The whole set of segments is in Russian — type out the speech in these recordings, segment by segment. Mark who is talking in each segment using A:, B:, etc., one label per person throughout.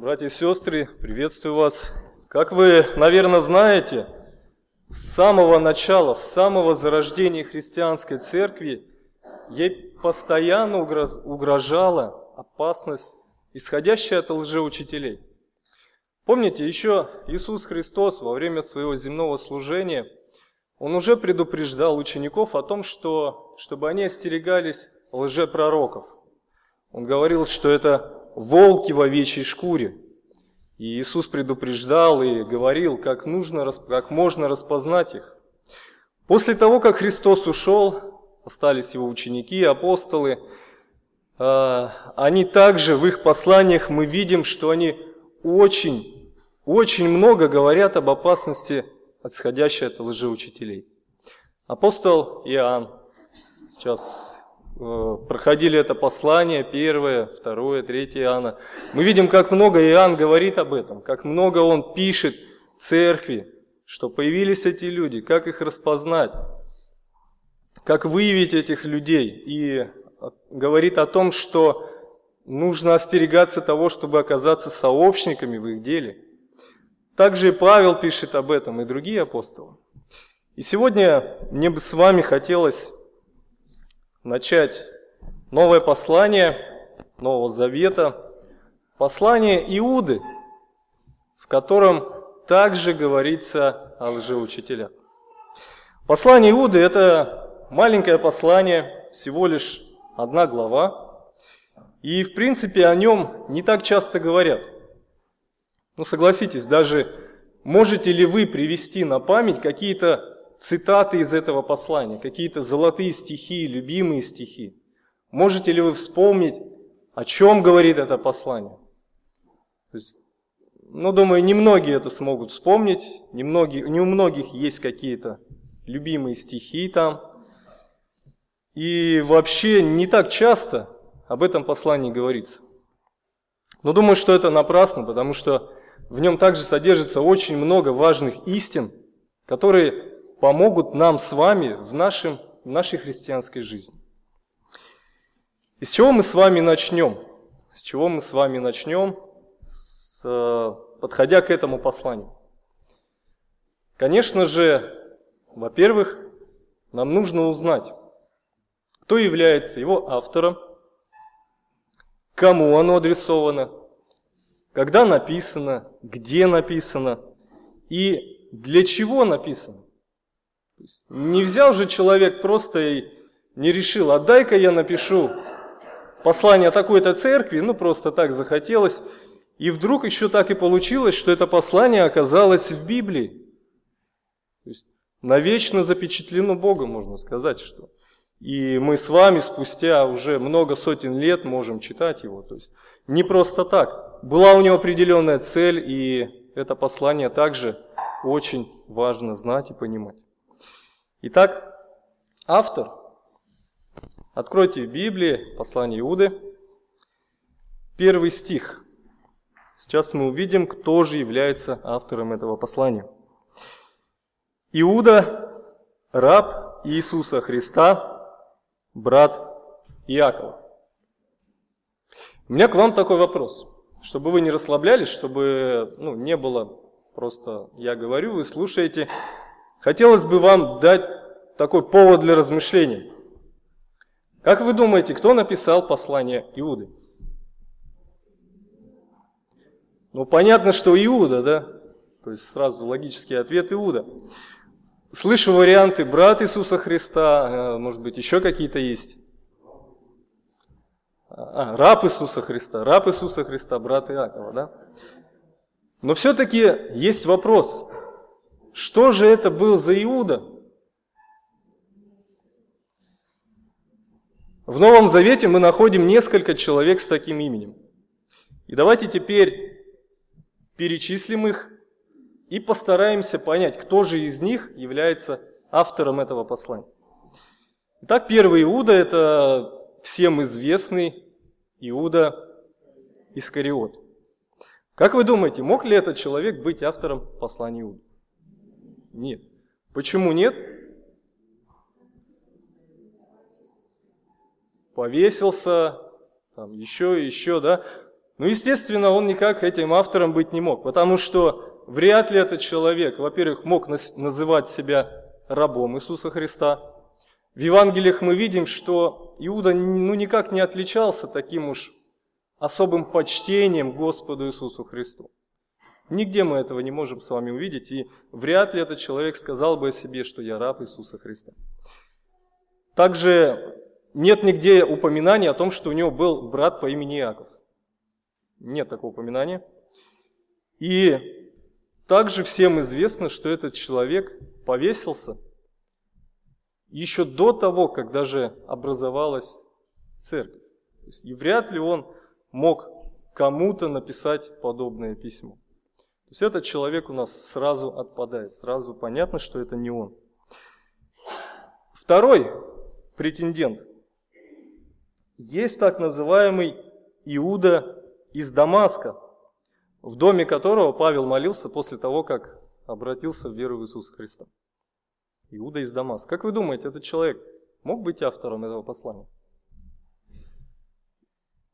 A: Братья и сестры, приветствую вас. Как вы, наверное, знаете, с самого начала, с самого зарождения христианской церкви ей постоянно угрожала опасность, исходящая от лжеучителей. Помните, еще Иисус Христос во время своего земного служения, Он уже предупреждал учеников о том, что, чтобы они остерегались лжепророков. Он говорил, что это волки в овечьей шкуре. И Иисус предупреждал и говорил, как, нужно, как можно распознать их. После того, как Христос ушел, остались его ученики, апостолы, а, они также в их посланиях мы видим, что они очень, очень много говорят об опасности, отсходящей от лжеучителей. Апостол Иоанн, сейчас проходили это послание, первое, второе, третье Иоанна, мы видим, как много Иоанн говорит об этом, как много он пишет церкви, что появились эти люди, как их распознать, как выявить этих людей. И говорит о том, что нужно остерегаться того, чтобы оказаться сообщниками в их деле. Также и Павел пишет об этом, и другие апостолы. И сегодня мне бы с вами хотелось начать новое послание Нового Завета, послание Иуды, в котором также говорится о лжеучителях. Послание Иуды – это маленькое послание, всего лишь одна глава, и в принципе о нем не так часто говорят. Ну согласитесь, даже можете ли вы привести на память какие-то цитаты из этого послания, какие-то золотые стихи, любимые стихи. Можете ли вы вспомнить, о чем говорит это послание? То есть, ну, думаю, немногие это смогут вспомнить, немногие, не у многих есть какие-то любимые стихи там. И вообще не так часто об этом послании говорится. Но думаю, что это напрасно, потому что в нем также содержится очень много важных истин, которые помогут нам с вами в, нашем, в нашей христианской жизни. И с чего мы с вами начнем? С чего мы с вами начнем, с, подходя к этому посланию? Конечно же, во-первых, нам нужно узнать, кто является его автором, кому оно адресовано, когда написано, где написано и для чего написано не взял же человек просто и не решил, а дай-ка я напишу послание такой-то церкви, ну просто так захотелось. И вдруг еще так и получилось, что это послание оказалось в Библии. То есть навечно запечатлено Богом, можно сказать, что. И мы с вами спустя уже много сотен лет можем читать его. То есть не просто так. Была у него определенная цель, и это послание также очень важно знать и понимать. Итак, автор. Откройте в Библии послание Иуды, первый стих. Сейчас мы увидим, кто же является автором этого послания. Иуда, раб Иисуса Христа, брат Иакова. У меня к вам такой вопрос, чтобы вы не расслаблялись, чтобы ну, не было просто я говорю, вы слушаете, Хотелось бы вам дать такой повод для размышлений. Как вы думаете, кто написал послание Иуды? Ну, понятно, что Иуда, да? То есть сразу логический ответ Иуда. Слышу варианты брат Иисуса Христа, э, может быть, еще какие-то есть. А, раб Иисуса Христа, раб Иисуса Христа, брат Иакова, да? Но все-таки есть вопрос, что же это был за Иуда? В Новом Завете мы находим несколько человек с таким именем. И давайте теперь перечислим их и постараемся понять, кто же из них является автором этого послания. Итак, первый Иуда – это всем известный Иуда Искариот. Как вы думаете, мог ли этот человек быть автором послания Иуды? Нет. Почему нет? Повесился, там еще, еще, да. Ну, естественно, он никак этим автором быть не мог, потому что вряд ли этот человек, во-первых, мог называть себя рабом Иисуса Христа. В Евангелиях мы видим, что Иуда ну, никак не отличался таким уж особым почтением Господу Иисусу Христу. Нигде мы этого не можем с вами увидеть, и вряд ли этот человек сказал бы о себе, что я раб Иисуса Христа. Также нет нигде упоминания о том, что у него был брат по имени Иаков. Нет такого упоминания. И также всем известно, что этот человек повесился еще до того, как даже образовалась церковь. И вряд ли он мог кому-то написать подобное письмо. То есть этот человек у нас сразу отпадает, сразу понятно, что это не он. Второй претендент. Есть так называемый Иуда из Дамаска, в доме которого Павел молился после того, как обратился в веру в Иисуса Христа. Иуда из Дамаска. Как вы думаете, этот человек мог быть автором этого послания?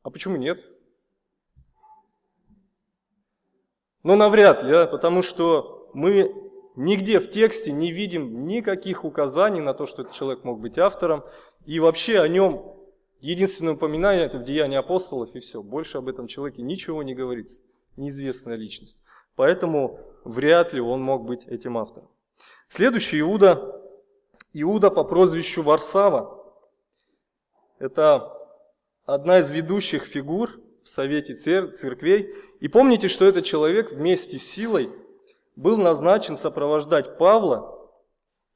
A: А почему нет? Но навряд ли, а, потому что мы нигде в тексте не видим никаких указаний на то, что этот человек мог быть автором. И вообще о нем единственное упоминание это в Деянии апостолов и все. Больше об этом человеке ничего не говорится. Неизвестная личность. Поэтому вряд ли он мог быть этим автором. Следующий Иуда, Иуда по прозвищу Варсава. Это одна из ведущих фигур Совете церквей. И помните, что этот человек вместе с силой был назначен сопровождать Павла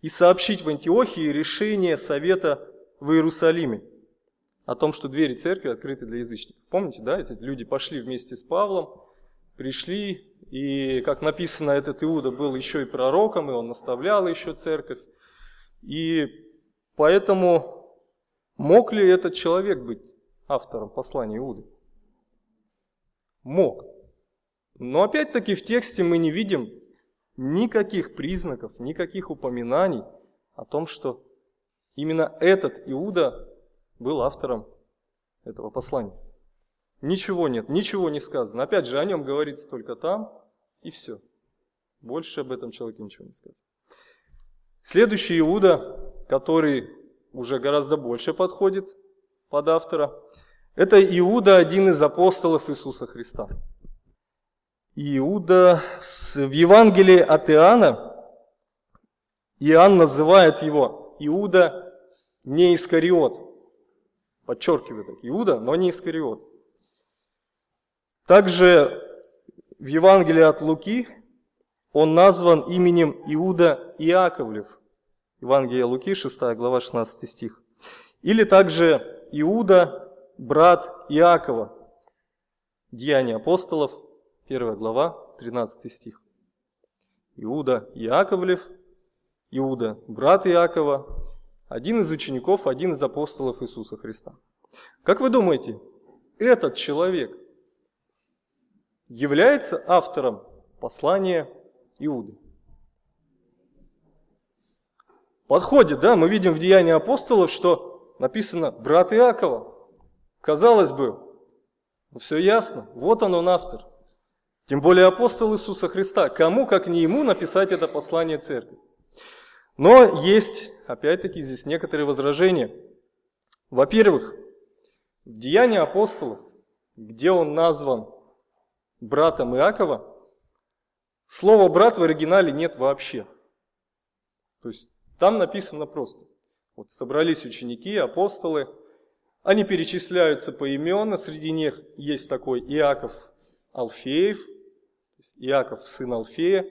A: и сообщить в Антиохии решение Совета в Иерусалиме о том, что двери церкви открыты для язычников. Помните, да, эти люди пошли вместе с Павлом, пришли, и, как написано, этот Иуда был еще и пророком, и он наставлял еще церковь. И поэтому мог ли этот человек быть автором послания Иуды? Мог. Но опять-таки в тексте мы не видим никаких признаков, никаких упоминаний о том, что именно этот Иуда был автором этого послания. Ничего нет, ничего не сказано. Опять же, о нем говорится только там, и все. Больше об этом человеке ничего не сказано. Следующий Иуда, который уже гораздо больше подходит под автора, это Иуда, один из апостолов Иисуса Христа. Иуда в Евангелии от Иоанна, Иоанн называет его Иуда не Искариот. Подчеркиваю так, Иуда, но не Искариот. Также в Евангелии от Луки он назван именем Иуда Иаковлев. Евангелие Луки, 6 глава, 16 стих. Или также Иуда брат Иакова. Деяния апостолов, 1 глава, 13 стих. Иуда Иаковлев, Иуда, брат Иакова, один из учеников, один из апостолов Иисуса Христа. Как вы думаете, этот человек является автором послания Иуды? Подходит, да, мы видим в Деянии апостолов, что написано «брат Иакова». Казалось бы, все ясно, вот он он автор. Тем более апостол Иисуса Христа. Кому, как не ему, написать это послание церкви? Но есть, опять-таки, здесь некоторые возражения. Во-первых, в Деянии апостолов, где он назван братом Иакова, слова «брат» в оригинале нет вообще. То есть там написано просто. Вот собрались ученики, апостолы – они перечисляются поименно, среди них есть такой Иаков Алфеев, Иаков сын Алфея.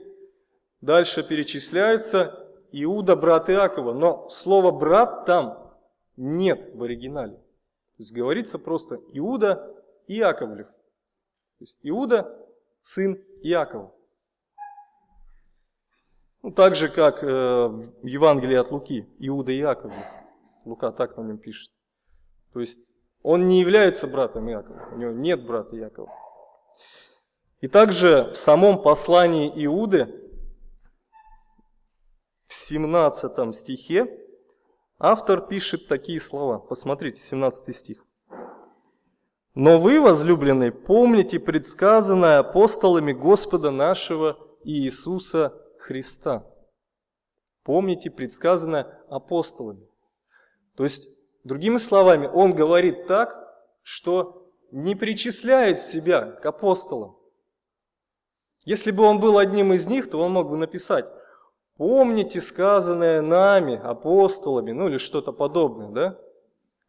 A: Дальше перечисляется Иуда брат Иакова, но слово брат там нет в оригинале. То есть говорится просто Иуда Иаковлев. То есть Иуда сын Иакова. Ну, так же, как э, в Евангелии от Луки, Иуда Иаковлев. Лука так на нем пишет. То есть он не является братом Иакова, у него нет брата Иакова. И также в самом послании Иуды, в 17 стихе, автор пишет такие слова. Посмотрите, 17 стих. Но вы, возлюбленные, помните предсказанное апостолами Господа нашего Иисуса Христа. Помните предсказанное апостолами. То есть, другими словами, он говорит так, что не причисляет себя к апостолам. Если бы он был одним из них, то он мог бы написать, помните сказанное нами, апостолами, ну или что-то подобное, да,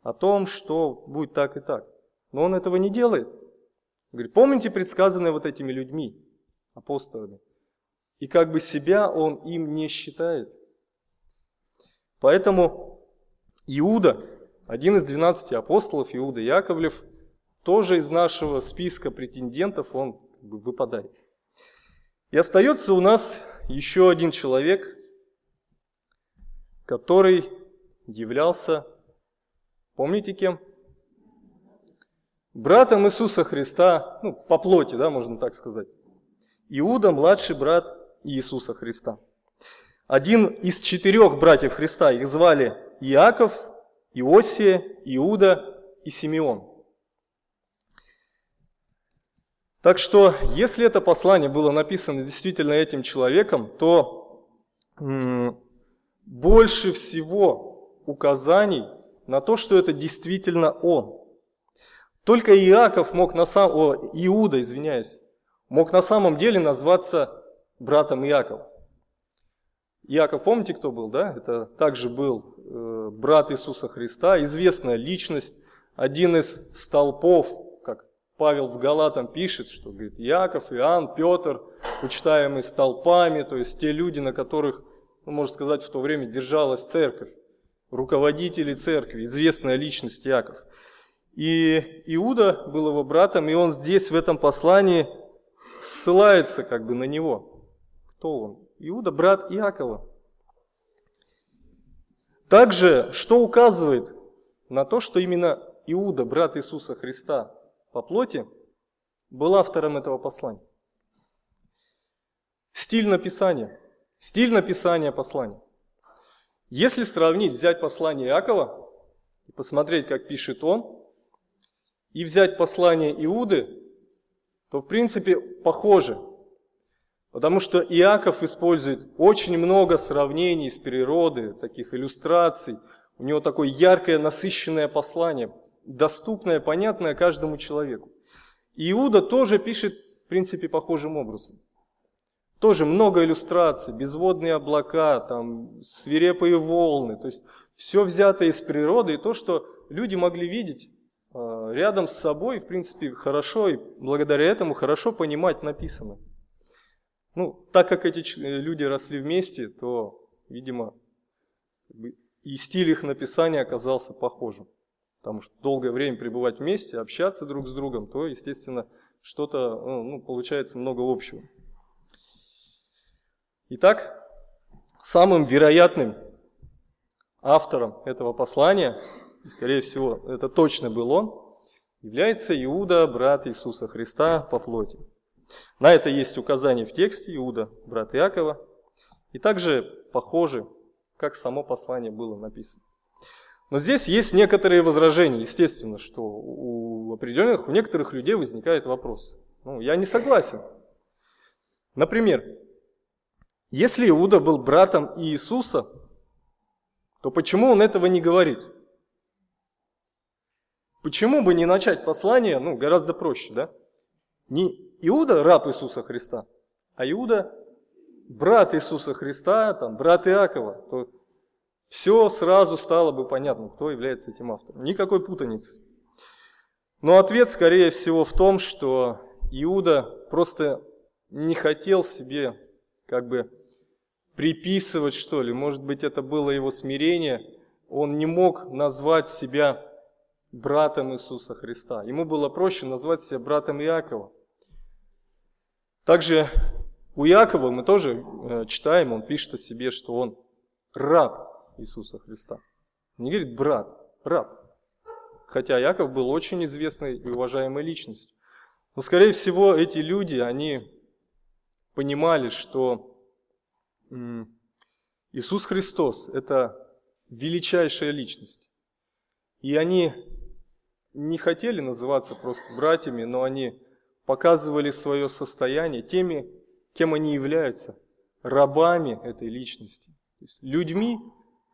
A: о том, что будет так и так. Но он этого не делает. Говорит, помните предсказанное вот этими людьми, апостолами. И как бы себя он им не считает. Поэтому Иуда, один из 12 апостолов, Иуда Яковлев, тоже из нашего списка претендентов, он выпадает. И остается у нас еще один человек, который являлся, помните кем? Братом Иисуса Христа, ну, по плоти, да, можно так сказать. Иуда, младший брат Иисуса Христа. Один из четырех братьев Христа, их звали Иаков, Иосия, Иуда и Симеон. Так что, если это послание было написано действительно этим человеком, то больше всего указаний на то, что это действительно он. Только Иаков мог на самом, о, Иуда, извиняюсь, мог на самом деле назваться братом Иакова. Иаков, помните, кто был, да? Это также был брат Иисуса Христа, известная личность, один из столпов, как Павел в Галатам пишет, что говорит, Иаков, Иоанн, Петр, почитаемые столпами, то есть те люди, на которых, ну, можно сказать, в то время держалась церковь, руководители церкви, известная личность Иаков. И Иуда был его братом, и он здесь в этом послании ссылается как бы на него. Кто он? Иуда, брат Иакова. Также, что указывает на то, что именно Иуда, брат Иисуса Христа по плоти, был автором этого послания. Стиль написания. Стиль написания послания. Если сравнить, взять послание Иакова и посмотреть, как пишет он, и взять послание Иуды, то в принципе похоже – Потому что Иаков использует очень много сравнений с природой, таких иллюстраций. У него такое яркое, насыщенное послание, доступное, понятное каждому человеку. Иуда тоже пишет, в принципе, похожим образом. Тоже много иллюстраций, безводные облака, там, свирепые волны. То есть все взято из природы, и то, что люди могли видеть э, рядом с собой, в принципе, хорошо, и благодаря этому хорошо понимать написанное. Ну, так как эти э, люди росли вместе, то, видимо, и стиль их написания оказался похожим. Потому что долгое время пребывать вместе, общаться друг с другом, то, естественно, что-то, ну, ну получается много общего. Итак, самым вероятным автором этого послания, и, скорее всего, это точно был он, является Иуда, брат Иисуса Христа по плоти. На это есть указание в тексте Иуда, брат Иакова, и также похоже, как само послание было написано. Но здесь есть некоторые возражения, естественно, что у определенных, у некоторых людей возникает вопрос. Ну, я не согласен. Например, если Иуда был братом Иисуса, то почему он этого не говорит? Почему бы не начать послание, ну, гораздо проще, да? Не Иуда раб Иисуса Христа, а Иуда брат Иисуса Христа, там, брат Иакова, то все сразу стало бы понятно, кто является этим автором. Никакой путаницы. Но ответ, скорее всего, в том, что Иуда просто не хотел себе как бы приписывать что ли. Может быть, это было его смирение. Он не мог назвать себя братом Иисуса Христа. Ему было проще назвать себя братом Иакова. Также у Якова мы тоже э, читаем, он пишет о себе, что он раб Иисуса Христа. Не говорит брат, раб. Хотя Яков был очень известной и уважаемой личностью. Но, скорее всего, эти люди, они понимали, что Иисус Христос – это величайшая личность. И они не хотели называться просто братьями, но они показывали свое состояние теми, кем они являются, рабами этой личности, людьми,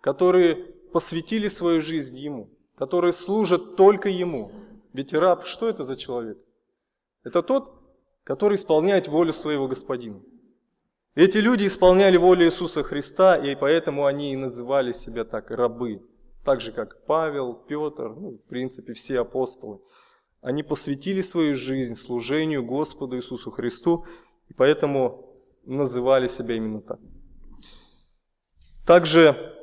A: которые посвятили свою жизнь Ему, которые служат только Ему. Ведь раб, что это за человек? Это тот, который исполняет волю своего господина. Эти люди исполняли волю Иисуса Христа, и поэтому они и называли себя так, рабы. Так же, как Павел, Петр, ну, в принципе, все апостолы. Они посвятили свою жизнь служению Господу Иисусу Христу, и поэтому называли себя именно так. Также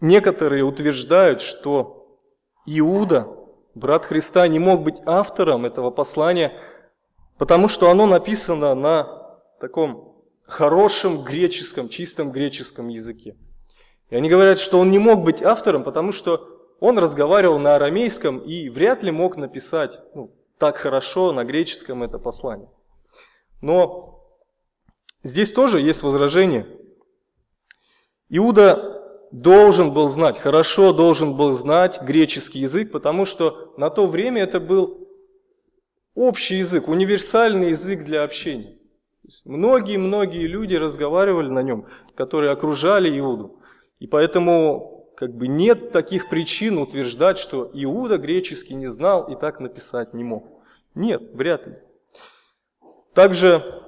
A: некоторые утверждают, что Иуда, брат Христа, не мог быть автором этого послания, потому что оно написано на таком хорошем греческом, чистом греческом языке. И они говорят, что он не мог быть автором, потому что он разговаривал на арамейском и вряд ли мог написать ну, так хорошо на греческом это послание. Но здесь тоже есть возражение. Иуда должен был знать, хорошо должен был знать греческий язык, потому что на то время это был общий язык, универсальный язык для общения. Многие-многие люди разговаривали на нем, которые окружали Иуду. И поэтому как бы нет таких причин утверждать, что Иуда греческий не знал и так написать не мог. Нет, вряд ли. Также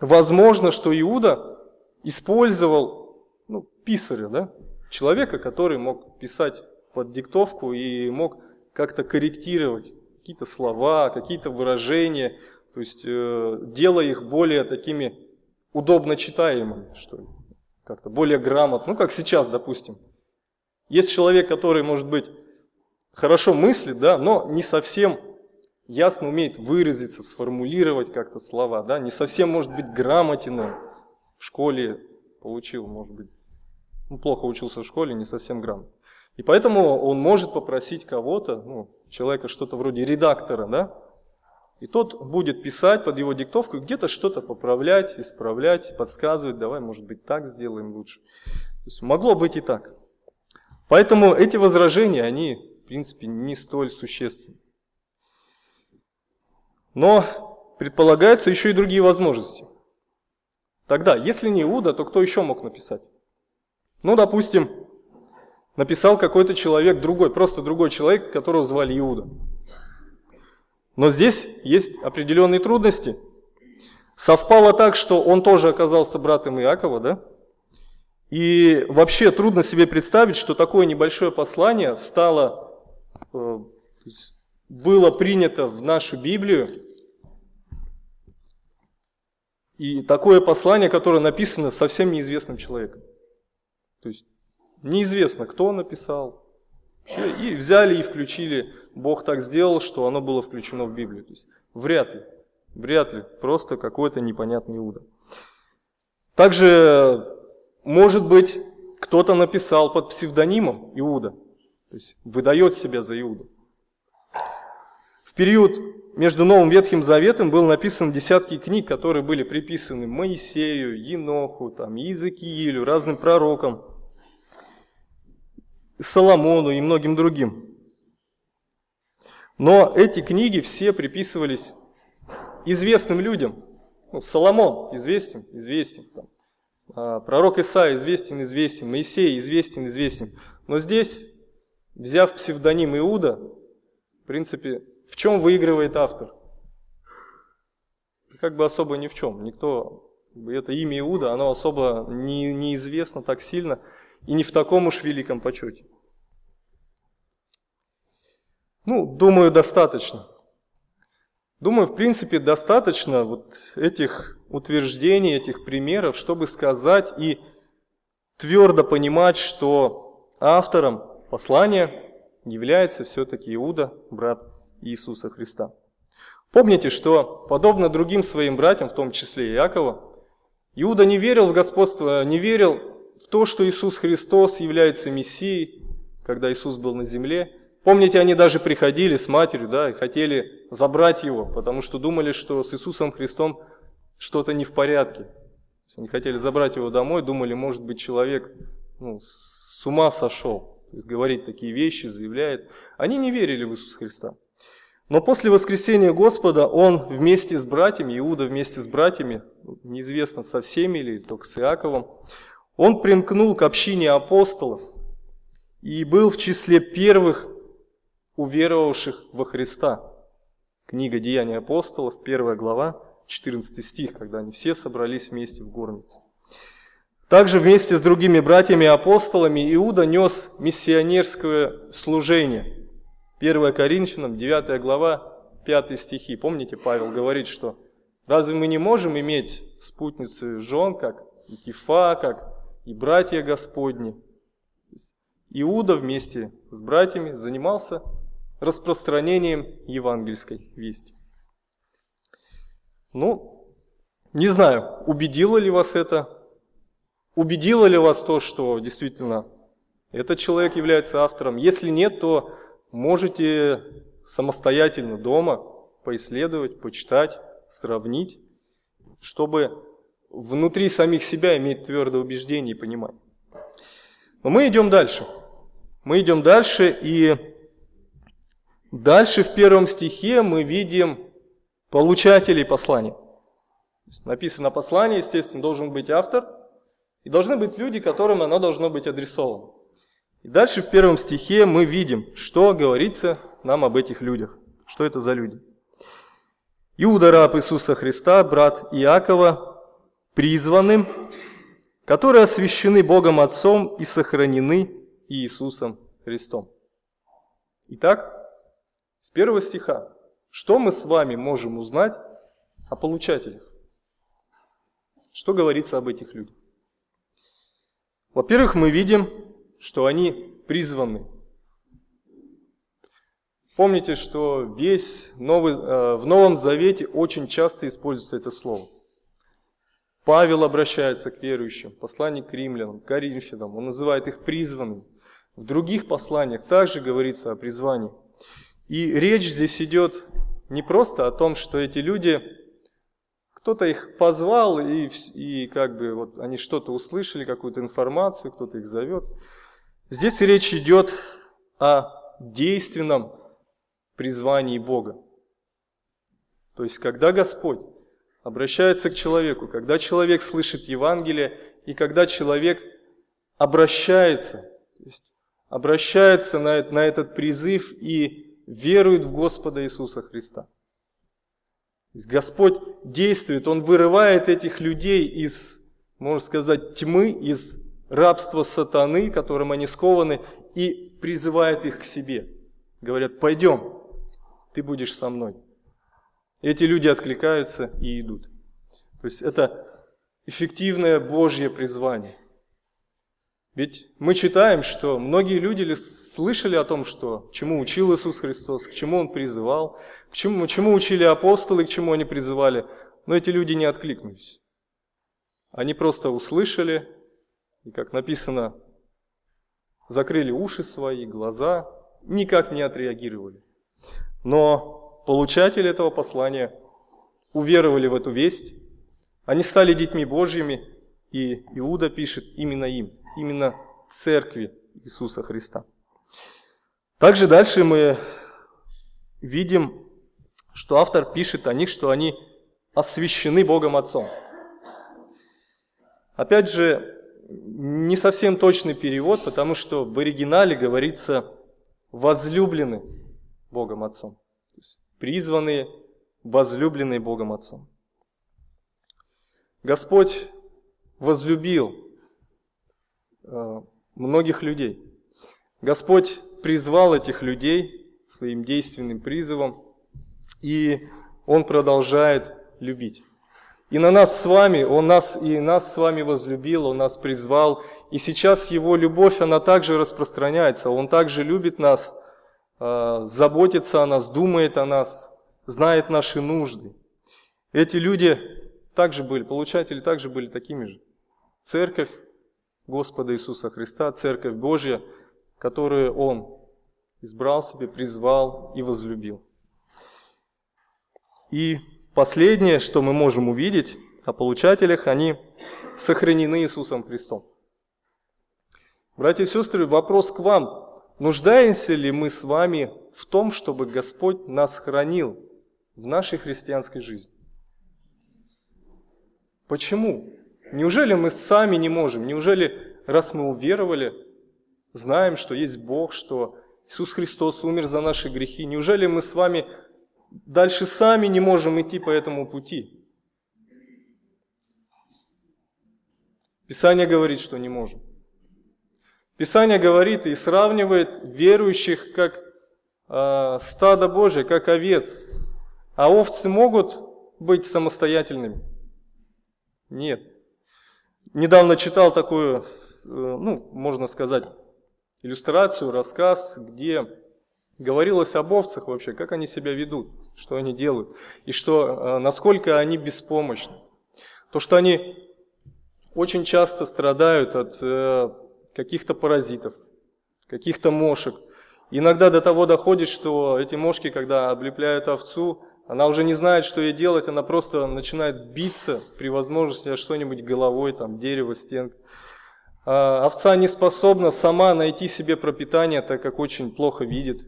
A: возможно, что Иуда использовал ну, писаря, да? человека, который мог писать под диктовку и мог как-то корректировать какие-то слова, какие-то выражения, то есть э, делая их более такими удобно читаемыми, что ли, как-то более грамотно. Ну, как сейчас, допустим. Есть человек, который, может быть, хорошо мыслит, да, но не совсем ясно умеет выразиться, сформулировать как-то слова, да, не совсем, может быть, грамотен в школе получил, может быть, ну, плохо учился в школе, не совсем грамотно. И поэтому он может попросить кого-то, ну, человека что-то вроде редактора, да, и тот будет писать под его диктовку, где-то что-то поправлять, исправлять, подсказывать, давай, может быть, так сделаем лучше. То есть могло быть и так. Поэтому эти возражения, они, в принципе, не столь существенны. Но предполагаются еще и другие возможности. Тогда, если не Иуда, то кто еще мог написать? Ну, допустим, написал какой-то человек другой, просто другой человек, которого звали Иуда. Но здесь есть определенные трудности. Совпало так, что он тоже оказался братом Иакова, да? И вообще трудно себе представить, что такое небольшое послание стало, э, было принято в нашу Библию. И такое послание, которое написано совсем неизвестным человеком. То есть неизвестно, кто написал. И взяли и включили Бог так сделал, что оно было включено в Библию. То есть вряд ли, вряд ли, просто какой-то непонятный Иуда. Также, может быть, кто-то написал под псевдонимом Иуда, то есть выдает себя за Иуду. В период между Новым Ветхим Заветом был написан десятки книг, которые были приписаны Моисею, Еноху, там, Иезекиилю, разным пророкам, Соломону и многим другим. Но эти книги все приписывались известным людям. Ну, Соломон известен, известен. Там. А, пророк Иса известен, известен. Моисей известен, известен. Но здесь, взяв псевдоним Иуда, в принципе, в чем выигрывает автор? Как бы особо ни в чем. Никто, это имя Иуда, оно особо не, неизвестно так сильно и не в таком уж великом почете. Ну, думаю, достаточно. Думаю, в принципе, достаточно вот этих утверждений, этих примеров, чтобы сказать и твердо понимать, что автором послания является все-таки Иуда, брат Иисуса Христа. Помните, что, подобно другим своим братьям, в том числе Иакова, Иуда не верил в господство, не верил в то, что Иисус Христос является Мессией, когда Иисус был на земле – Помните, они даже приходили с матерью, да, и хотели забрать его, потому что думали, что с Иисусом Христом что-то не в порядке. Они хотели забрать его домой, думали, может быть, человек ну, с ума сошел. То есть говорит такие вещи, заявляет. Они не верили в Иисуса Христа. Но после воскресения Господа он вместе с братьями, Иуда вместе с братьями, неизвестно со всеми или только с Иаковом, он примкнул к общине апостолов и был в числе первых уверовавших во Христа. Книга Деяний апостолов, первая глава, 14 стих, когда они все собрались вместе в горнице. Также вместе с другими братьями-апостолами Иуда нес миссионерское служение. 1 Коринфянам, 9 глава, 5 стихи. Помните, Павел говорит, что разве мы не можем иметь спутницы жен, как и Кефа, как и братья Господни? Иуда вместе с братьями занимался распространением евангельской вести. Ну, не знаю, убедило ли вас это Убедило ли вас то, что действительно этот человек является автором? Если нет, то можете самостоятельно дома поисследовать, почитать, сравнить, чтобы внутри самих себя иметь твердое убеждение и понимание. Но мы идем дальше. Мы идем дальше, и дальше в первом стихе мы видим получателей послания. Написано послание, естественно, должен быть автор – и должны быть люди, которым оно должно быть адресовано. И дальше в первом стихе мы видим, что говорится нам об этих людях. Что это за люди? Иуда, раб Иисуса Христа, брат Иакова, призванным, которые освящены Богом Отцом и сохранены Иисусом Христом. Итак, с первого стиха, что мы с вами можем узнать о получателях? Что говорится об этих людях? Во-первых, мы видим, что они призваны. Помните, что весь новый, э, в Новом Завете очень часто используется это слово. Павел обращается к верующим, посланник к римлянам, к коринфянам, он называет их призванными. В других посланиях также говорится о призвании. И речь здесь идет не просто о том, что эти люди кто-то их позвал, и, и как бы вот они что-то услышали, какую-то информацию, кто-то их зовет. Здесь речь идет о действенном призвании Бога. То есть, когда Господь обращается к человеку, когда человек слышит Евангелие, и когда человек обращается, то есть обращается на, на этот призыв и верует в Господа Иисуса Христа. Господь действует, Он вырывает этих людей из, можно сказать, тьмы, из рабства сатаны, которым они скованы, и призывает их к себе. Говорят, пойдем, ты будешь со мной. Эти люди откликаются и идут. То есть это эффективное Божье призвание. Ведь мы читаем, что многие люди слышали о том, что чему учил Иисус Христос, к чему Он призывал, к чему, чему учили апостолы, к чему они призывали, но эти люди не откликнулись. Они просто услышали, и, как написано, закрыли уши свои, глаза, никак не отреагировали. Но получатели этого послания уверовали в эту весть, они стали детьми Божьими, и Иуда пишет именно им – именно церкви Иисуса Христа. Также дальше мы видим, что автор пишет о них, что они освящены Богом Отцом. Опять же, не совсем точный перевод, потому что в оригинале говорится возлюблены Богом Отцом. То есть призванные, возлюбленные Богом Отцом. Господь возлюбил многих людей. Господь призвал этих людей своим действенным призывом, и Он продолжает любить. И на нас с вами, Он нас и нас с вами возлюбил, Он нас призвал, и сейчас Его любовь, она также распространяется, Он также любит нас, э, заботится о нас, думает о нас, знает наши нужды. Эти люди также были, получатели также были такими же. Церковь Господа Иисуса Христа, Церковь Божья, которую Он избрал себе, призвал и возлюбил. И последнее, что мы можем увидеть о получателях, они сохранены Иисусом Христом. Братья и сестры, вопрос к вам. нуждаемся ли мы с вами в том, чтобы Господь нас хранил в нашей христианской жизни? Почему? Неужели мы сами не можем? Неужели, раз мы уверовали, знаем, что есть Бог, что Иисус Христос умер за наши грехи, неужели мы с вами дальше сами не можем идти по этому пути? Писание говорит, что не можем. Писание говорит и сравнивает верующих как э, стадо Божие, как овец. А овцы могут быть самостоятельными? Нет. Недавно читал такую, э, ну, можно сказать, иллюстрацию, рассказ, где говорилось об овцах вообще, как они себя ведут, что они делают, и что, э, насколько они беспомощны. То, что они очень часто страдают от э, каких-то паразитов, каких-то мошек. Иногда до того доходит, что эти мошки, когда облепляют овцу, она уже не знает, что ей делать, она просто начинает биться при возможности о что-нибудь головой, там, дерево, стенка. А овца не способна сама найти себе пропитание, так как очень плохо видит.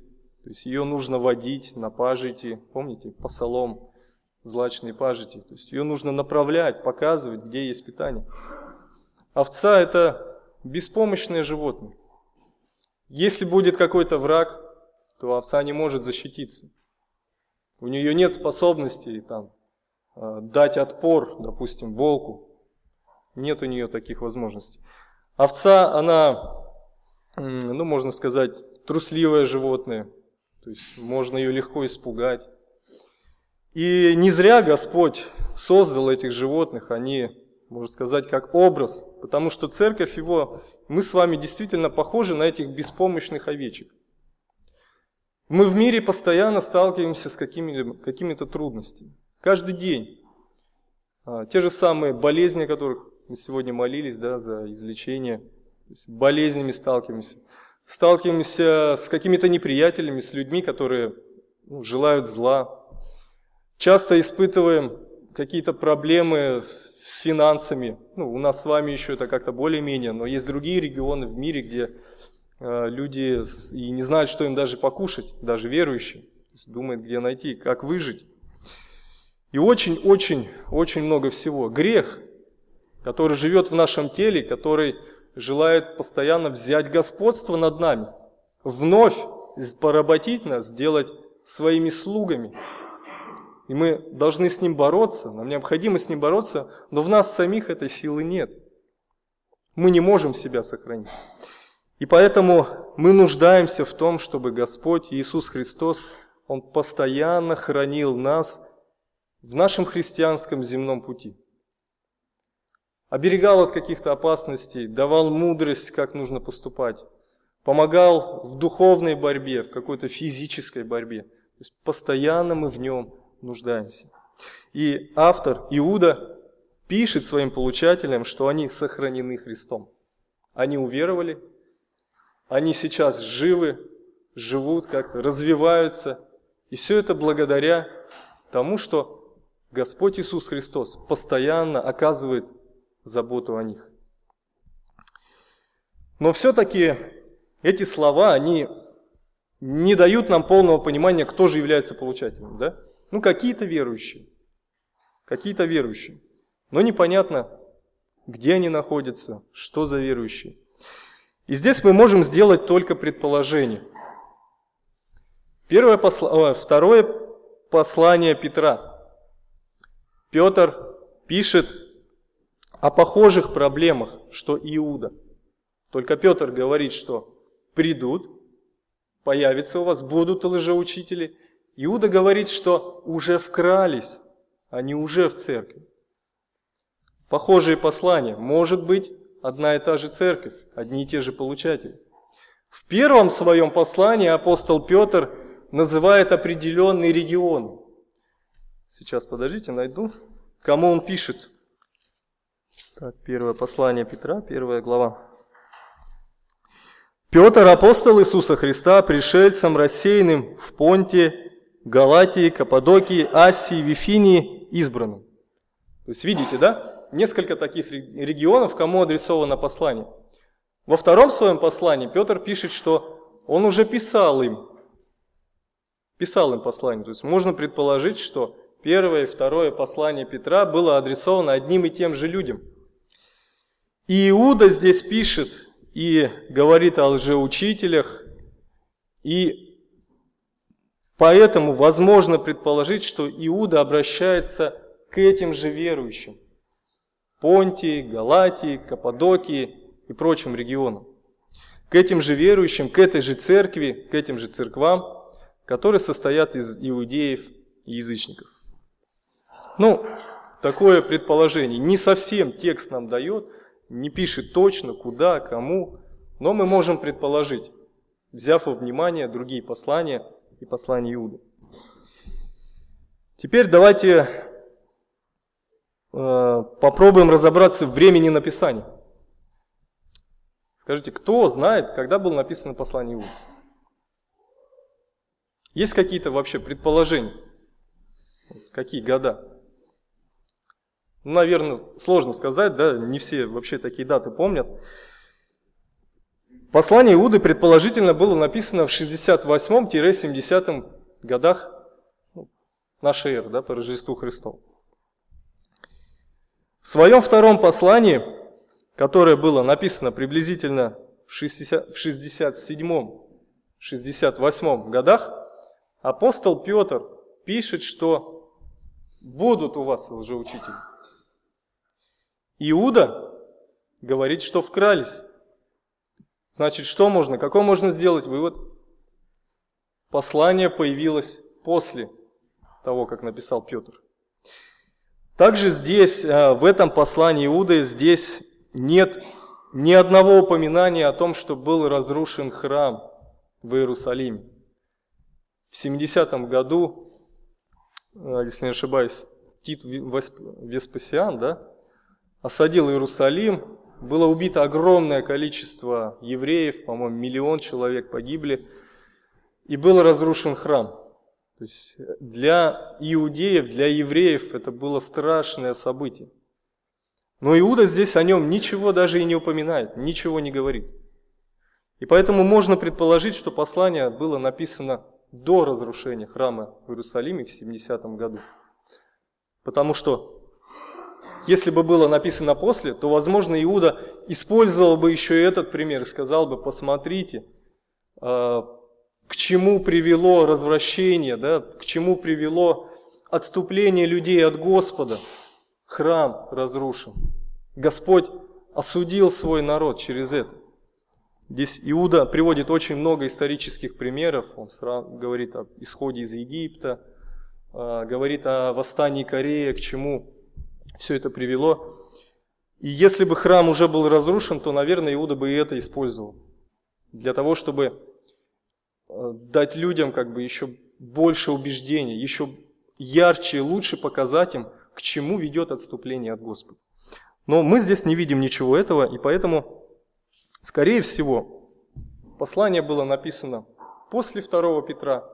A: То есть ее нужно водить на пажити, помните, по солом, злачные пажити. То есть ее нужно направлять, показывать, где есть питание. Овца – это беспомощное животное. Если будет какой-то враг, то овца не может защититься. У нее нет способности там, э, дать отпор, допустим, волку. Нет у нее таких возможностей. Овца, она, ну, можно сказать, трусливое животное. То есть можно ее легко испугать. И не зря Господь создал этих животных, они можно сказать, как образ, потому что церковь его, мы с вами действительно похожи на этих беспомощных овечек. Мы в мире постоянно сталкиваемся с какими-то какими трудностями. Каждый день. А, те же самые болезни, о которых мы сегодня молились да, за излечение, болезнями сталкиваемся. Сталкиваемся с какими-то неприятелями, с людьми, которые ну, желают зла. Часто испытываем какие-то проблемы с финансами. Ну, у нас с вами еще это как-то более-менее, но есть другие регионы в мире, где люди и не знают, что им даже покушать, даже верующие. Думают, где найти, как выжить. И очень-очень-очень много всего. Грех, который живет в нашем теле, который желает постоянно взять господство над нами, вновь поработить нас, сделать своими слугами. И мы должны с ним бороться, нам необходимо с ним бороться, но в нас самих этой силы нет. Мы не можем себя сохранить. И поэтому мы нуждаемся в том, чтобы Господь Иисус Христос, Он постоянно хранил нас в нашем христианском земном пути. Оберегал от каких-то опасностей, давал мудрость, как нужно поступать. Помогал в духовной борьбе, в какой-то физической борьбе. То есть постоянно мы в нем нуждаемся. И автор Иуда пишет своим получателям, что они сохранены Христом. Они уверовали, они сейчас живы, живут как-то, развиваются. И все это благодаря тому, что Господь Иисус Христос постоянно оказывает заботу о них. Но все-таки эти слова, они не дают нам полного понимания, кто же является получателем. Да? Ну, какие-то верующие. Какие-то верующие. Но непонятно, где они находятся, что за верующие. И здесь мы можем сделать только предположение. Первое посла... Второе послание Петра. Петр пишет о похожих проблемах, что Иуда. Только Петр говорит, что придут, появятся у вас, будут лжеучители, Иуда говорит, что уже вкрались, они уже в церкви. Похожие послания. Может быть, одна и та же церковь, одни и те же получатели. В первом своем послании апостол Петр называет определенный регион. Сейчас, подождите, найду. Кому он пишет? Так, первое послание Петра, первая глава. Петр, апостол Иисуса Христа, пришельцем рассеянным в Понте, Галатии, Каппадокии, Асии, Вифинии избранным. То есть видите, да? Несколько таких регионов, кому адресовано послание. Во втором своем послании Петр пишет, что он уже писал им, писал им послание. То есть можно предположить, что первое и второе послание Петра было адресовано одним и тем же людям. И Иуда здесь пишет и говорит о лжеучителях, и поэтому возможно предположить, что Иуда обращается к этим же верующим. Понтии, Галатии, Каппадокии и прочим регионам. К этим же верующим, к этой же церкви, к этим же церквам, которые состоят из иудеев и язычников. Ну, такое предположение не совсем текст нам дает, не пишет точно, куда, кому, но мы можем предположить, взяв во внимание другие послания и послания Иуды. Теперь давайте попробуем разобраться в времени написания. Скажите, кто знает, когда было написано послание Иуды? Есть какие-то вообще предположения? Какие года? Ну, наверное, сложно сказать, да, не все вообще такие даты помнят. Послание Иуды предположительно было написано в 68-70 годах нашей эры, да, по Рождеству Христову. В своем втором послании, которое было написано приблизительно в 67-68 годах, апостол Петр пишет, что будут у вас лжеучители. Иуда говорит, что вкрались. Значит, что можно? Какой можно сделать вывод? Послание появилось после того, как написал Петр. Также здесь, э, в этом послании Иуды, здесь нет ни одного упоминания о том, что был разрушен храм в Иерусалиме. В 70 году, э, если не ошибаюсь, Тит Веспасиан, да, осадил Иерусалим, было убито огромное количество евреев, по-моему, миллион человек погибли, и был разрушен храм. То есть для иудеев, для евреев это было страшное событие. Но Иуда здесь о нем ничего даже и не упоминает, ничего не говорит. И поэтому можно предположить, что послание было написано до разрушения храма в Иерусалиме в 70 году. Потому что если бы было написано после, то, возможно, Иуда использовал бы еще и этот пример и сказал бы, посмотрите, а, к чему привело развращение, да, к чему привело отступление людей от Господа. Храм разрушен. Господь осудил свой народ через это. Здесь Иуда приводит очень много исторических примеров. Он говорит об исходе из Египта, а, говорит о восстании Кореи, к чему все это привело. И если бы храм уже был разрушен, то, наверное, Иуда бы и это использовал. Для того, чтобы дать людям как бы еще больше убеждений, еще ярче и лучше показать им, к чему ведет отступление от Господа. Но мы здесь не видим ничего этого, и поэтому, скорее всего, послание было написано после второго Петра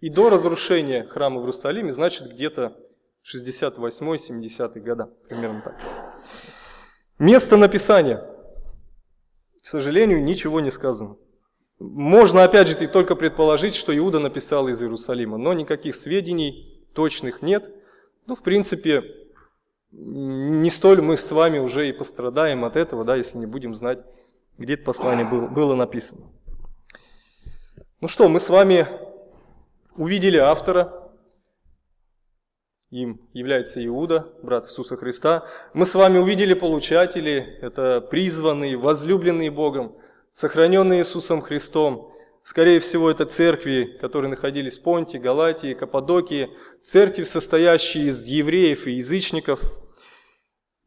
A: и до разрушения храма в Иерусалиме, значит, где-то 68-70 года, примерно так. Место написания. К сожалению, ничего не сказано. Можно, опять же, только предположить, что Иуда написал из Иерусалима, но никаких сведений точных нет. Ну, в принципе, не столь мы с вами уже и пострадаем от этого, да, если не будем знать, где это послание было, написано. Ну что, мы с вами увидели автора, им является Иуда, брат Иисуса Христа. Мы с вами увидели получатели, это призванные, возлюбленные Богом, сохраненные Иисусом Христом. Скорее всего, это церкви, которые находились в Понте, Галатии, Каппадокии, церкви, состоящие из евреев и язычников.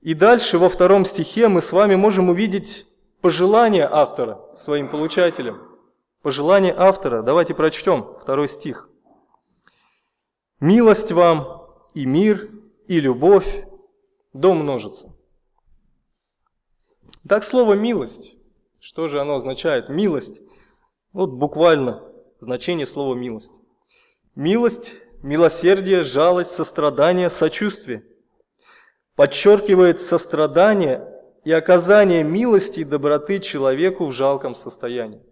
A: И дальше, во втором стихе, мы с вами можем увидеть пожелание автора своим получателям. Пожелание автора. Давайте прочтем второй стих. «Милость вам и мир, и любовь да умножится. Так слово «милость», что же оно означает? Милость. Вот буквально значение слова «милость». Милость, милосердие, жалость, сострадание, сочувствие. Подчеркивает сострадание и оказание милости и доброты человеку в жалком состоянии.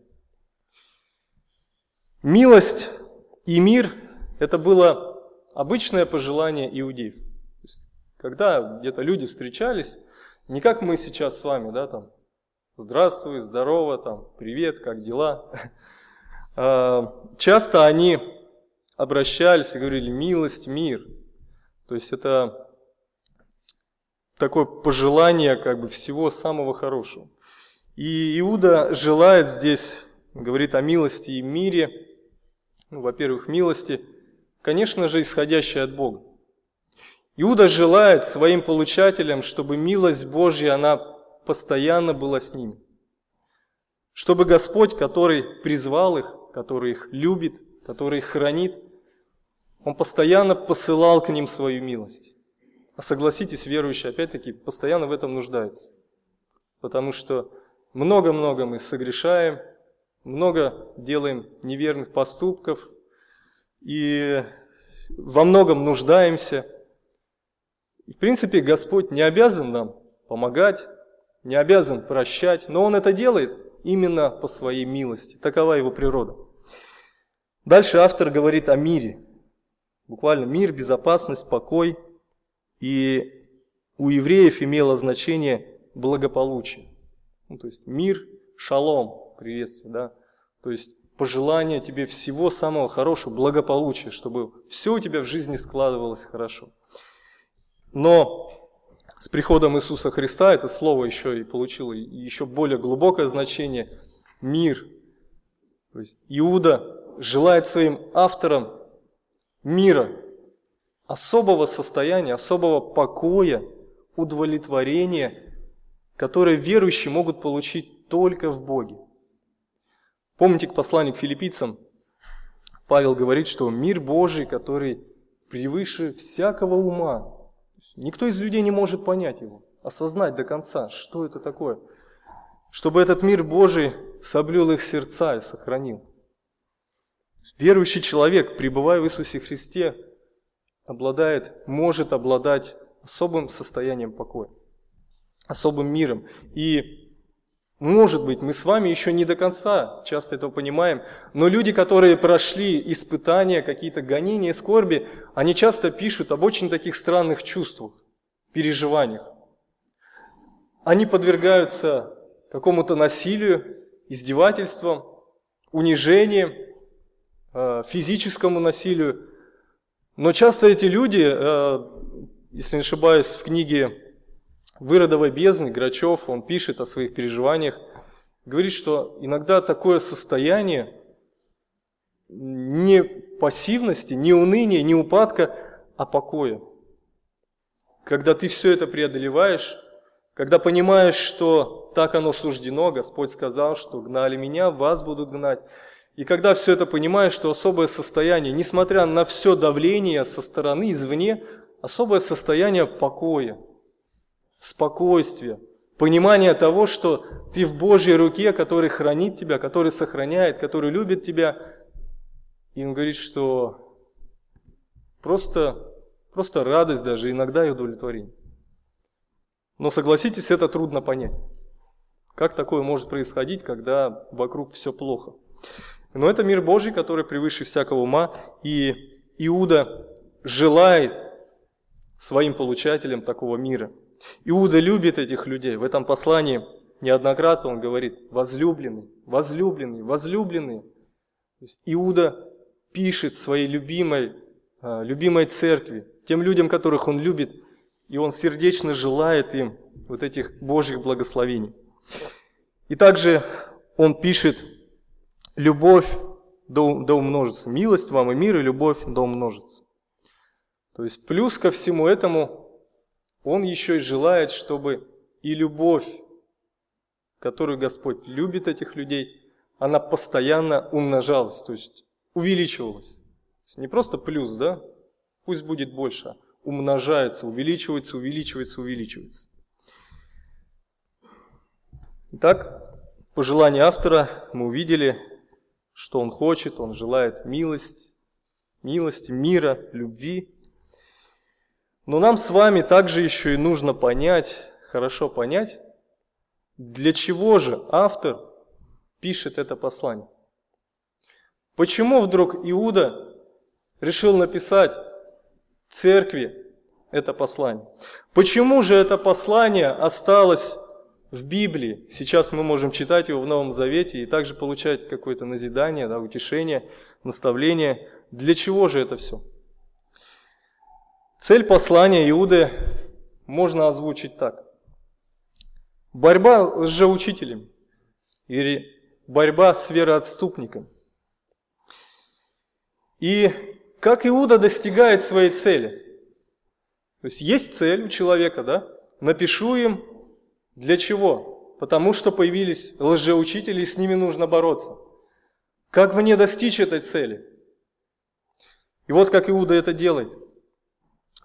A: Милость и мир – это было обычное пожелание иудеев. Когда где-то люди встречались, не как мы сейчас с вами, да, там, здравствуй, здорово, там, привет, как дела. А, часто они обращались и говорили милость, мир. То есть это такое пожелание как бы всего самого хорошего. И Иуда желает здесь, говорит о милости и мире, ну, во-первых, милости, конечно же, исходящей от Бога. Иуда желает своим получателям, чтобы милость Божья, она постоянно была с ними. Чтобы Господь, который призвал их, который их любит, который их хранит, Он постоянно посылал к ним свою милость. А согласитесь, верующие, опять-таки, постоянно в этом нуждаются. Потому что много-много мы согрешаем, много делаем неверных поступков и во многом нуждаемся. И, в принципе, Господь не обязан нам помогать, не обязан прощать, но Он это делает именно по своей милости. Такова Его природа. Дальше автор говорит о мире. Буквально мир, безопасность, покой. И у евреев имело значение благополучие. Ну, то есть мир, шалом, приветствие, да. То есть пожелание тебе всего самого хорошего, благополучия, чтобы все у тебя в жизни складывалось хорошо. Но с приходом Иисуса Христа это слово еще и получило еще более глубокое значение – мир. То есть Иуда желает своим авторам мира, особого состояния, особого покоя, удовлетворения, которое верующие могут получить только в Боге. Помните, к посланию к филиппийцам Павел говорит, что мир Божий, который превыше всякого ума, никто из людей не может понять его, осознать до конца, что это такое, чтобы этот мир Божий соблюл их сердца и сохранил. Верующий человек, пребывая в Иисусе Христе, обладает, может обладать особым состоянием покоя, особым миром. И может быть, мы с вами еще не до конца часто этого понимаем, но люди, которые прошли испытания, какие-то гонения, скорби, они часто пишут об очень таких странных чувствах, переживаниях. Они подвергаются какому-то насилию, издевательствам, унижениям, э, физическому насилию. Но часто эти люди, э, если не ошибаюсь, в книге Выродовой бездны Грачев, он пишет о своих переживаниях, говорит, что иногда такое состояние не пассивности, не уныния, не упадка, а покоя. Когда ты все это преодолеваешь, когда понимаешь, что так оно суждено, Господь сказал, что гнали меня, вас будут гнать. И когда все это понимаешь, что особое состояние, несмотря на все давление со стороны, извне, особое состояние покоя – спокойствие, понимание того, что ты в Божьей руке, который хранит тебя, который сохраняет, который любит тебя. И он говорит, что просто, просто радость даже, иногда и удовлетворение. Но согласитесь, это трудно понять. Как такое может происходить, когда вокруг все плохо? Но это мир Божий, который превыше всякого ума, и Иуда желает своим получателям такого мира – Иуда любит этих людей. В этом послании неоднократно он говорит возлюбленный, возлюбленный, возлюбленный. Иуда пишет своей любимой, а, любимой церкви, тем людям, которых он любит, и он сердечно желает им вот этих Божьих благословений. И также он пишет, любовь да умножится, милость вам и мир, и любовь да умножится. То есть плюс ко всему этому он еще и желает, чтобы и любовь, которую Господь любит этих людей, она постоянно умножалась, то есть увеличивалась. Есть не просто плюс, да, пусть будет больше, а умножается, увеличивается, увеличивается, увеличивается. Итак, пожелание автора мы увидели, что он хочет, он желает милость, милости, мира, любви. Но нам с вами также еще и нужно понять, хорошо понять, для чего же автор пишет это послание. Почему вдруг Иуда решил написать церкви это послание? Почему же это послание осталось в Библии? Сейчас мы можем читать его в Новом Завете и также получать какое-то назидание, да, утешение, наставление. Для чего же это все? Цель послания Иуды можно озвучить так. Борьба с лжеучителем или борьба с вероотступником. И как Иуда достигает своей цели? То есть есть цель у человека, да? Напишу им для чего? Потому что появились лжеучители, и с ними нужно бороться. Как мне достичь этой цели? И вот как Иуда это делает.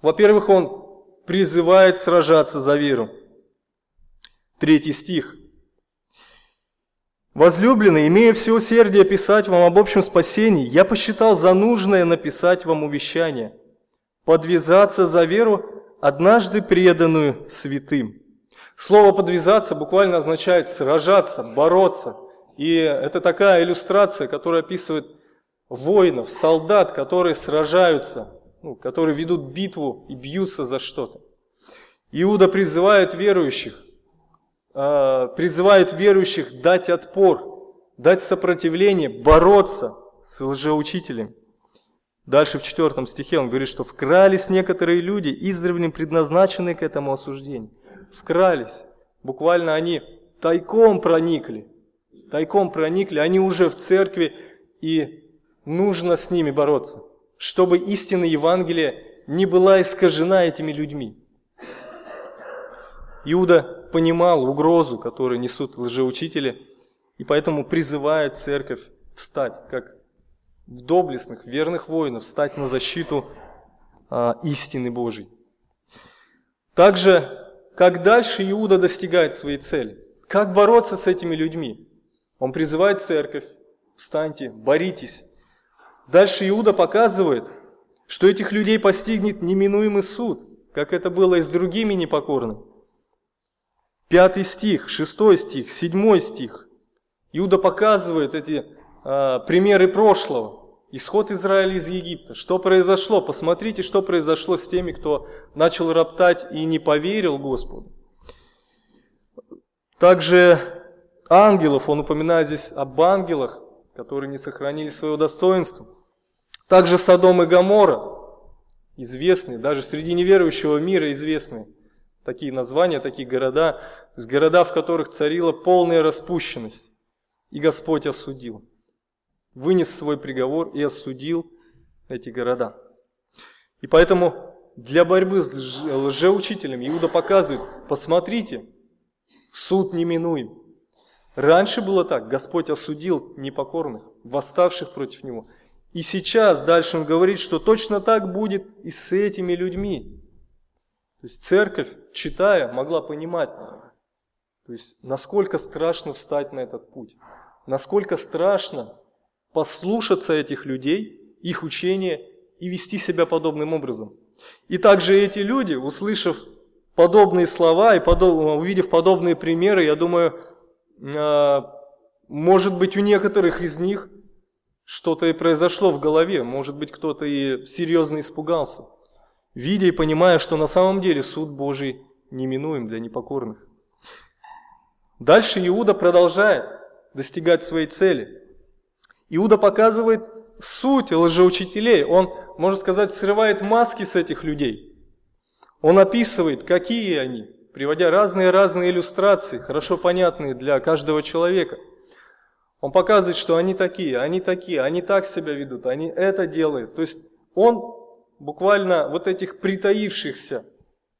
A: Во-первых, он призывает сражаться за веру. Третий стих. Возлюбленный, имея все усердие писать вам об общем спасении, я посчитал за нужное написать вам увещание, подвязаться за веру, однажды преданную святым. Слово «подвязаться» буквально означает сражаться, бороться. И это такая иллюстрация, которая описывает воинов, солдат, которые сражаются, ну, которые ведут битву и бьются за что-то. Иуда призывает верующих Э, призывает верующих дать отпор, дать сопротивление, бороться с лжеучителем. Дальше в четвертом стихе он говорит, что вкрались некоторые люди, издревле предназначенные к этому осуждению. Вкрались. Буквально они тайком проникли. Тайком проникли, они уже в церкви, и нужно с ними бороться, чтобы истина Евангелия не была искажена этими людьми. Иуда понимал угрозу, которую несут лжеучители, и поэтому призывает церковь встать, как в доблестных, верных воинов, встать на защиту а, истины Божьей. Также, как дальше Иуда достигает своей цели? Как бороться с этими людьми? Он призывает церковь, встаньте, боритесь. Дальше Иуда показывает, что этих людей постигнет неминуемый суд, как это было и с другими непокорными. Пятый стих, шестой стих, седьмой стих. Иуда показывает эти а, примеры прошлого. Исход Израиля из Египта. Что произошло? Посмотрите, что произошло с теми, кто начал роптать и не поверил Господу. Также ангелов, он упоминает здесь об ангелах, которые не сохранили своего достоинства. Также Содом и Гамора, известные, даже среди неверующего мира известные такие названия, такие города, то есть города, в которых царила полная распущенность. И Господь осудил, вынес свой приговор и осудил эти города. И поэтому для борьбы с лжеучителями Иуда показывает, посмотрите, суд неминуем. Раньше было так, Господь осудил непокорных, восставших против Него. И сейчас дальше он говорит, что точно так будет и с этими людьми. То есть церковь, читая, могла понимать, то есть насколько страшно встать на этот путь, насколько страшно послушаться этих людей, их учения и вести себя подобным образом. И также эти люди, услышав подобные слова и подоб... увидев подобные примеры, я думаю, а, может быть у некоторых из них что-то и произошло в голове, может быть кто-то и серьезно испугался видя и понимая, что на самом деле суд Божий неминуем для непокорных. Дальше Иуда продолжает достигать своей цели. Иуда показывает суть лжеучителей. Он, можно сказать, срывает маски с этих людей. Он описывает, какие они, приводя разные-разные иллюстрации, хорошо понятные для каждого человека. Он показывает, что они такие, они такие, они так себя ведут, они это делают. То есть он буквально вот этих притаившихся,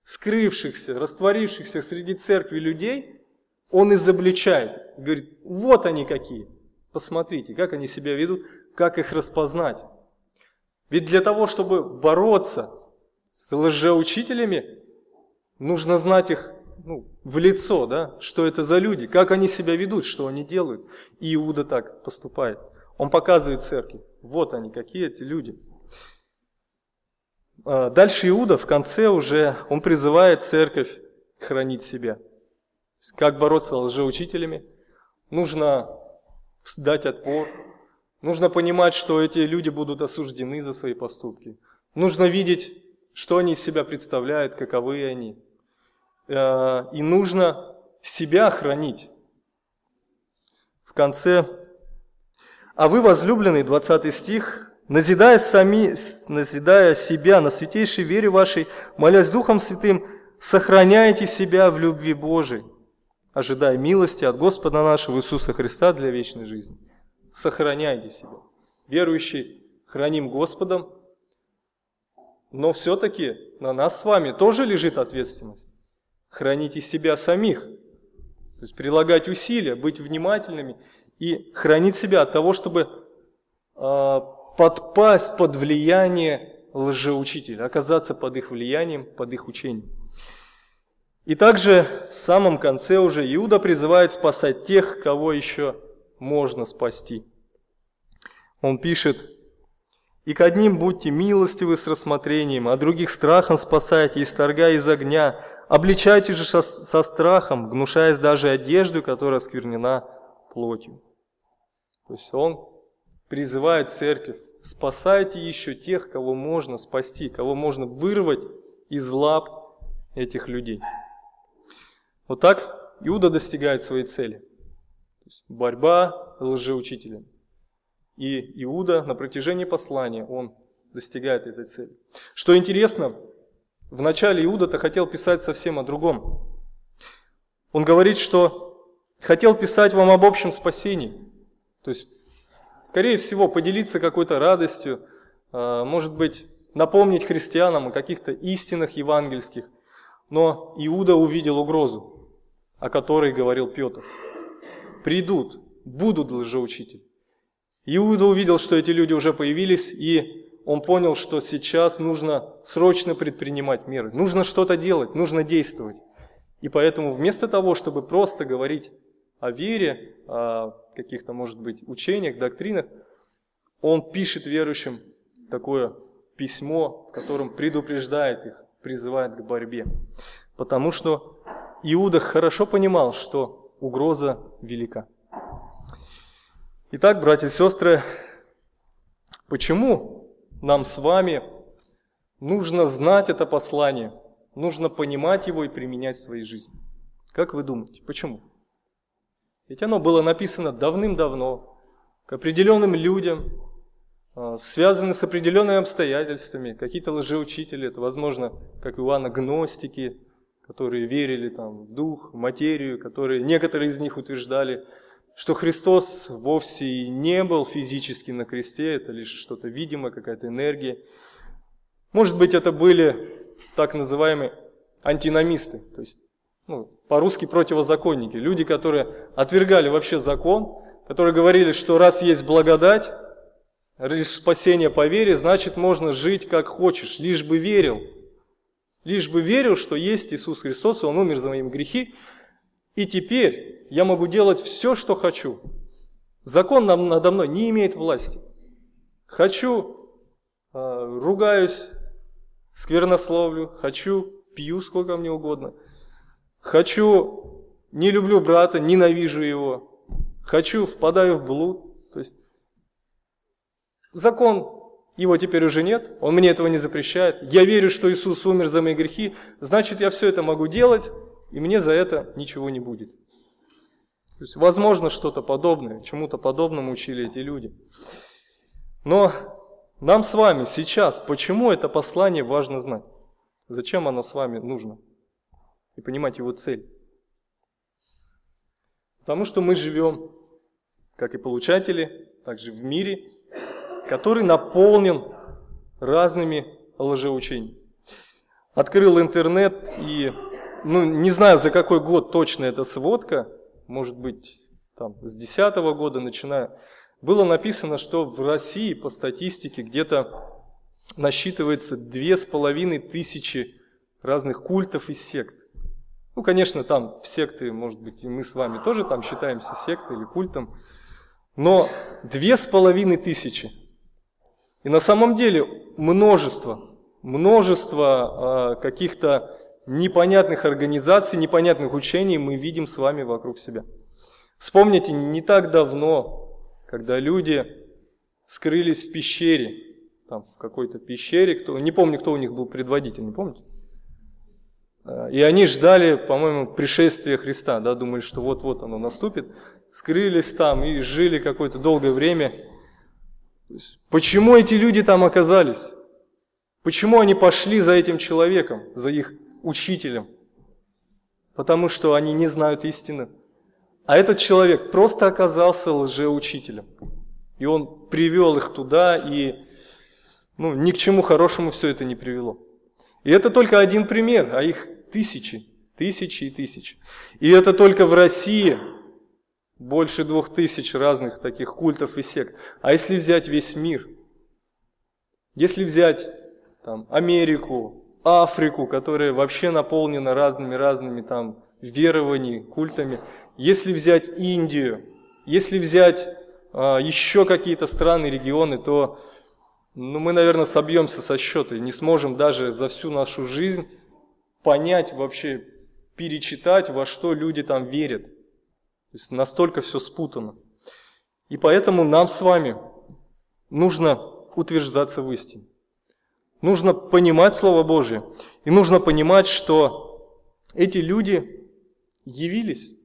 A: скрывшихся, растворившихся среди церкви людей, он изобличает. Говорит, вот они какие. Посмотрите, как они себя ведут, как их распознать. Ведь для того, чтобы бороться с лжеучителями, нужно знать их ну, в лицо, да, что это за люди, как они себя ведут, что они делают. И Иуда так поступает. Он показывает церкви, вот они, какие эти люди – а, дальше Иуда в конце уже, он призывает церковь хранить себя. Как бороться с лжеучителями? Нужно дать отпор, Нужно понимать, что эти люди будут осуждены за свои поступки. Нужно видеть, что они из себя представляют, каковы они. Э, и нужно себя хранить. В конце «А вы, возлюбленный», 20 стих, «назидая, сами, назидая себя на святейшей вере вашей, молясь Духом Святым, сохраняйте себя в любви Божией, ожидая милости от Господа нашего Иисуса Христа для вечной жизни». Сохраняйте себя. Верующий храним Господом, но все-таки на нас с вами тоже лежит ответственность. Храните себя самих, то есть прилагать усилия, быть внимательными и хранить себя от того, чтобы э, подпасть под влияние лжеучителя, оказаться под их влиянием, под их учением. И также в самом конце уже Иуда призывает спасать тех, кого еще можно спасти. Он пишет, «И к одним будьте милостивы с рассмотрением, а других страхом спасайте, исторгая из огня, обличайте же со страхом, гнушаясь даже одежду, которая сквернена плотью». То есть он призывает церковь, спасайте еще тех, кого можно спасти, кого можно вырвать из лап этих людей. Вот так Иуда достигает своей цели борьба с лжеучителем. И Иуда на протяжении послания, он достигает этой цели. Что интересно, в начале Иуда-то хотел писать совсем о другом. Он говорит, что хотел писать вам об общем спасении. То есть, скорее всего, поделиться какой-то радостью, а, может быть, напомнить христианам о каких-то истинах евангельских. Но Иуда увидел угрозу, о которой говорил Петр придут, будут лжеучители. Иуда увидел, что эти люди уже появились, и он понял, что сейчас нужно срочно предпринимать меры. Нужно что-то делать, нужно действовать. И поэтому вместо того, чтобы просто говорить о вере, о каких-то, может быть, учениях, доктринах, он пишет верующим такое письмо, в котором предупреждает их, призывает к борьбе. Потому что Иуда хорошо понимал, что угроза велика. Итак, братья и сестры, почему нам с вами нужно знать это послание, нужно понимать его и применять в своей жизни? Как вы думаете, почему? Ведь оно было написано давным-давно, к определенным людям, а, связаны с определенными обстоятельствами. Какие-то лжеучители, это, возможно, как Иоанна, гностики, которые верили там, в дух, в материю, которые, некоторые из них утверждали, что Христос вовсе и не был физически на кресте, это лишь что-то видимое, какая-то энергия. Может быть, это были так называемые антиномисты, то есть ну, по-русски противозаконники, люди, которые отвергали вообще закон, которые говорили, что раз есть благодать, лишь спасение по вере, значит можно жить как хочешь, лишь бы верил – Лишь бы верил, что есть Иисус Христос, и Он умер за мои грехи, и теперь я могу делать все, что хочу. Закон надо мной не имеет власти. Хочу, а, ругаюсь, сквернословлю, хочу, пью сколько мне угодно. Хочу, не люблю брата, ненавижу его. Хочу, впадаю в блуд. То есть закон его теперь уже нет, он мне этого не запрещает. Я верю, что Иисус умер за мои грехи, значит, я все это могу делать, и мне за это ничего не будет. То есть, возможно, что-то подобное, чему-то подобному учили эти люди. Но нам с вами сейчас, почему это послание важно знать? Зачем оно с вами нужно? И понимать его цель. Потому что мы живем, как и получатели, также в мире, который наполнен разными лжеучениями. Открыл интернет и, ну, не знаю, за какой год точно эта сводка, может быть, там, с 10 года начиная, было написано, что в России по статистике где-то насчитывается две с половиной тысячи разных культов и сект. Ну, конечно, там в секты, может быть, и мы с вами тоже там считаемся сектой или культом, но две с половиной тысячи – и на самом деле множество, множество э, каких-то непонятных организаций, непонятных учений мы видим с вами вокруг себя. Вспомните, не так давно, когда люди скрылись в пещере, там в какой-то пещере, кто, не помню, кто у них был предводитель, не помните? А, и они ждали, по-моему, пришествия Христа, да, думали, что вот-вот оно наступит, скрылись там и жили какое-то долгое время. Почему эти люди там оказались? Почему они пошли за этим человеком, за их учителем? Потому что они не знают истины. А этот человек просто оказался лжеучителем. И он привел их туда, и ну, ни к чему хорошему все это не привело. И это только один пример, а их тысячи, тысячи и тысячи. И это только в России больше двух тысяч разных таких культов и сект. А если взять весь мир, если взять там, Америку, Африку, которая вообще наполнена разными-разными там верованиями, культами, если взять Индию, если взять а, еще какие-то страны, регионы, то ну, мы, наверное, собьемся со счета и не сможем даже за всю нашу жизнь понять вообще, перечитать, во что люди там верят. То есть настолько все спутано. И поэтому нам с вами нужно утверждаться в истине. Нужно понимать Слово Божье. И нужно понимать, что эти люди явились.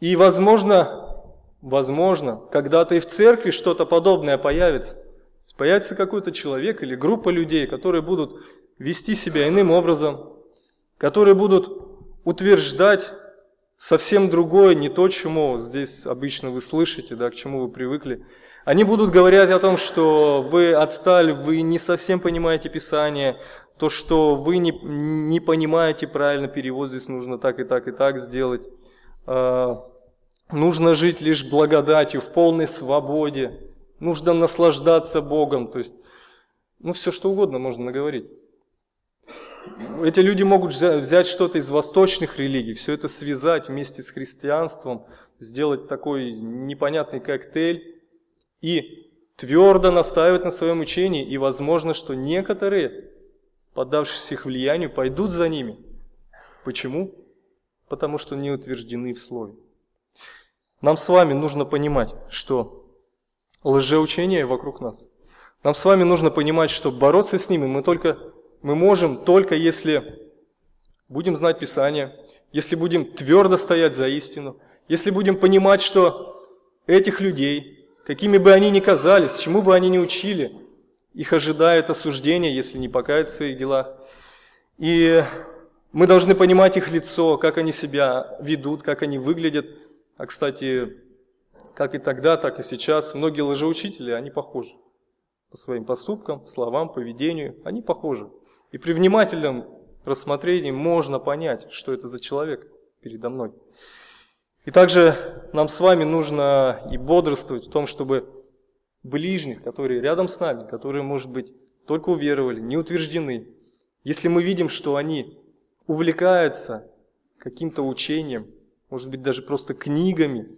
A: И, возможно, возможно, когда-то и в церкви что-то подобное появится. Появится какой-то человек или группа людей, которые будут вести себя иным образом, которые будут утверждать совсем другое, не то, чему здесь обычно вы слышите, да, к чему вы привыкли. Они будут говорить о том, что вы отстали, вы не совсем понимаете Писание, то, что вы не, не понимаете правильно перевод, здесь нужно так и так и так сделать. А, нужно жить лишь благодатью, в полной свободе. Нужно наслаждаться Богом. То есть, ну, все что угодно можно наговорить. Эти люди могут взять что-то из восточных религий, все это связать вместе с христианством, сделать такой непонятный коктейль и твердо настаивать на своем учении. И возможно, что некоторые, поддавшись их влиянию, пойдут за ними. Почему? Потому что не утверждены в слове. Нам с вами нужно понимать, что лжеучение вокруг нас. Нам с вами нужно понимать, что бороться с ними мы только мы можем только если будем знать Писание, если будем твердо стоять за истину, если будем понимать, что этих людей, какими бы они ни казались, чему бы они ни учили, их ожидает осуждение, если не покаяться в своих делах. И мы должны понимать их лицо, как они себя ведут, как они выглядят. А, кстати, как и тогда, так и сейчас, многие лжеучители, они похожи. По своим поступкам, словам, поведению, они похожи. И при внимательном рассмотрении можно понять, что это за человек передо мной. И также нам с вами нужно и бодрствовать в том, чтобы ближних, которые рядом с нами, которые, может быть, только уверовали, не утверждены, если мы видим, что они увлекаются каким-то учением, может быть, даже просто книгами,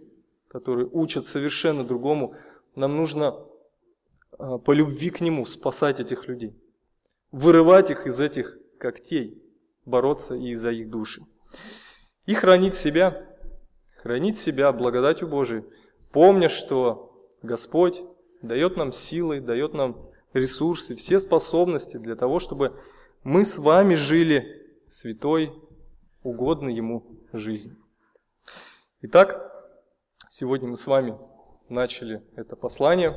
A: которые учат совершенно другому, нам нужно а, по любви к нему спасать этих людей вырывать их из этих когтей, бороться и за их души. И хранить себя, хранить себя благодатью Божией, помня, что Господь дает нам силы, дает нам ресурсы, все способности для того, чтобы мы с вами жили святой, угодной Ему жизнью. Итак, сегодня мы с вами начали это послание.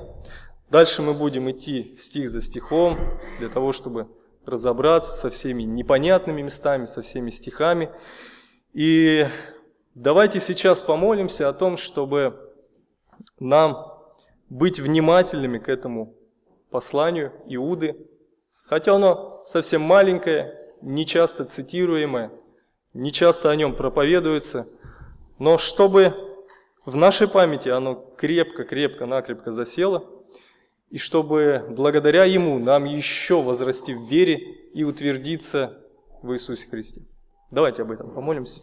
A: Дальше мы будем идти стих за стихом, для того, чтобы разобраться со всеми непонятными местами, со всеми стихами. И давайте сейчас помолимся о том, чтобы нам быть внимательными к этому посланию Иуды, хотя оно совсем маленькое, не часто цитируемое, не часто о нем проповедуется, но чтобы в нашей памяти оно крепко-крепко, накрепко засело – и чтобы благодаря Ему нам еще возрасти в вере и утвердиться в Иисусе Христе. Давайте об этом помолимся.